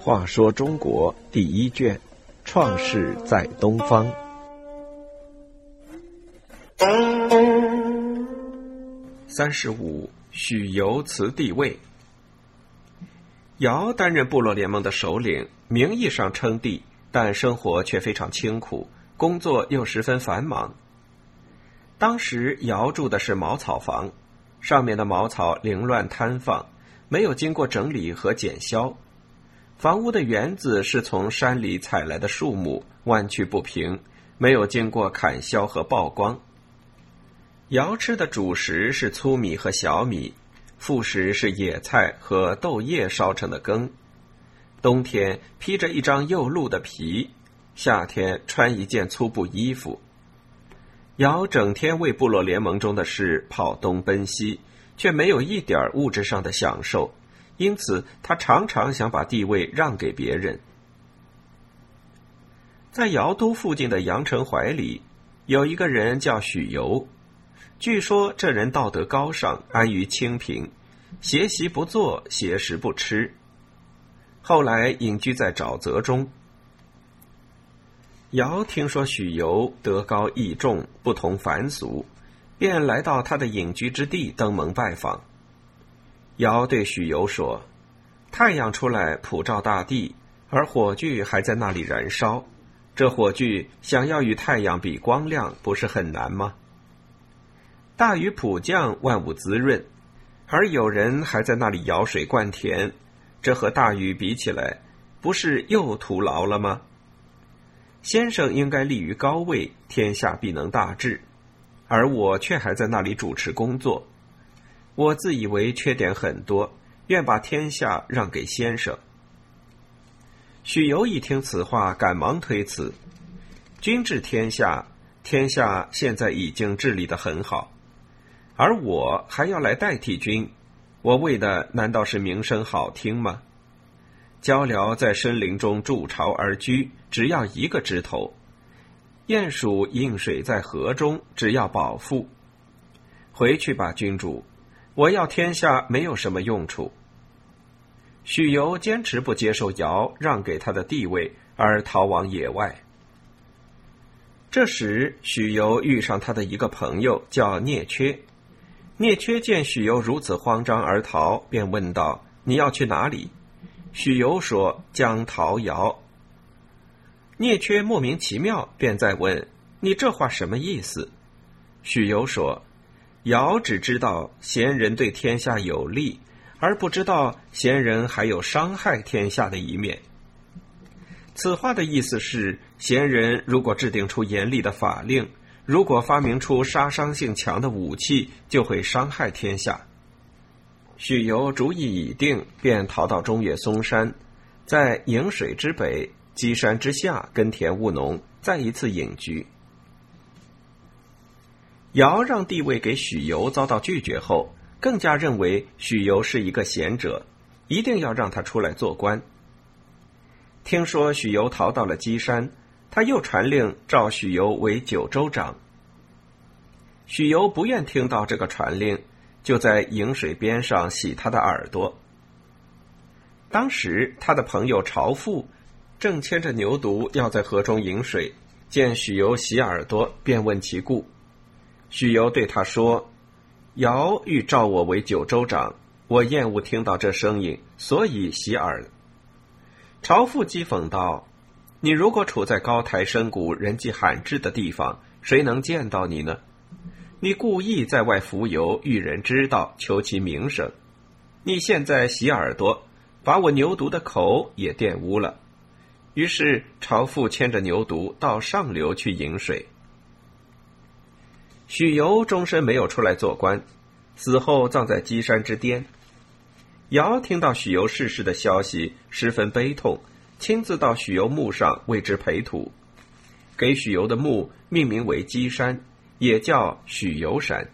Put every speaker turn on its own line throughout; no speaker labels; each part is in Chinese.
话说中国第一卷，创世在东方。三十五，许由辞帝位。尧担任部落联盟的首领，名义上称帝，但生活却非常清苦，工作又十分繁忙。当时尧住的是茅草房，上面的茅草凌乱摊放，没有经过整理和剪削。房屋的园子是从山里采来的树木，弯曲不平，没有经过砍削和曝光。瑶吃的主食是粗米和小米，副食是野菜和豆叶烧成的羹。冬天披着一张又露的皮，夏天穿一件粗布衣服。尧整天为部落联盟中的事跑东奔西，却没有一点物质上的享受。因此，他常常想把地位让给别人。在尧都附近的阳城怀里，有一个人叫许由。据说这人道德高尚，安于清贫，邪习不做，邪食不吃。后来隐居在沼泽中。尧听说许由德高义重，不同凡俗，便来到他的隐居之地登门拜访。尧对许由说：“太阳出来普照大地，而火炬还在那里燃烧。这火炬想要与太阳比光亮，不是很难吗？大雨普降，万物滋润，而有人还在那里舀水灌田，这和大雨比起来，不是又徒劳了吗？先生应该立于高位，天下必能大治，而我却还在那里主持工作。”我自以为缺点很多，愿把天下让给先生。许攸一听此话，赶忙推辞：“君治天下，天下现在已经治理的很好，而我还要来代替君，我为的难道是名声好听吗？鹪鹩在森林中筑巢而居，只要一个枝头；鼹鼠饮水在河中，只要饱腹。回去吧，君主。”我要天下没有什么用处。许由坚持不接受尧让给他的地位，而逃往野外。这时，许由遇上他的一个朋友，叫聂缺。聂缺见许由如此慌张而逃，便问道：“你要去哪里？”许由说：“将逃尧。”聂缺莫名其妙，便在问：“你这话什么意思？”许由说。尧只知道贤人对天下有利，而不知道贤人还有伤害天下的一面。此话的意思是，贤人如果制定出严厉的法令，如果发明出杀伤性强的武器，就会伤害天下。许由主意已定，便逃到中岳嵩山，在颍水之北、箕山之下耕田务农，再一次隐居。尧让地位给许由，遭到拒绝后，更加认为许由是一个贤者，一定要让他出来做官。听说许由逃到了箕山，他又传令召许由为九州长。许由不愿听到这个传令，就在饮水边上洗他的耳朵。当时他的朋友朝父正牵着牛犊要在河中饮水，见许由洗耳朵，便问其故。许由对他说：“尧欲召我为九州长，我厌恶听到这声音，所以洗耳。”朝父讥讽道：“你如果处在高台深谷、人迹罕至的地方，谁能见到你呢？你故意在外浮游，遇人知道，求其名声。你现在洗耳朵，把我牛犊的口也玷污了。”于是朝父牵着牛犊到上流去饮水。许由终身没有出来做官，死后葬在箕山之巅。尧听到许由逝世的消息，十分悲痛，亲自到许由墓上为之培土，给许由的墓命名为箕山，也叫许由山。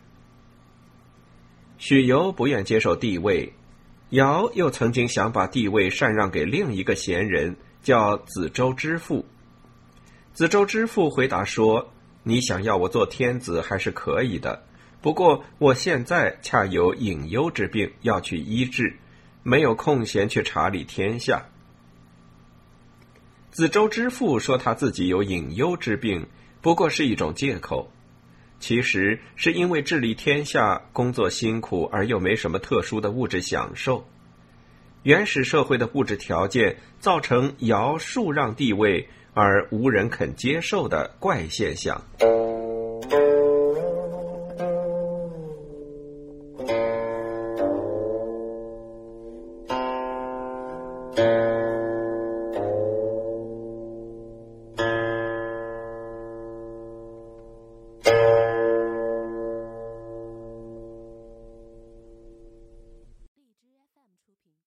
许由不愿接受帝位，尧又曾经想把帝位禅让给另一个贤人，叫子周之父。子周之父回答说。你想要我做天子还是可以的，不过我现在恰有隐忧之病要去医治，没有空闲去查理天下。子周之父说他自己有隐忧之病，不过是一种借口，其实是因为治理天下工作辛苦而又没什么特殊的物质享受。原始社会的物质条件造成尧树让地位而无人肯接受的怪现象。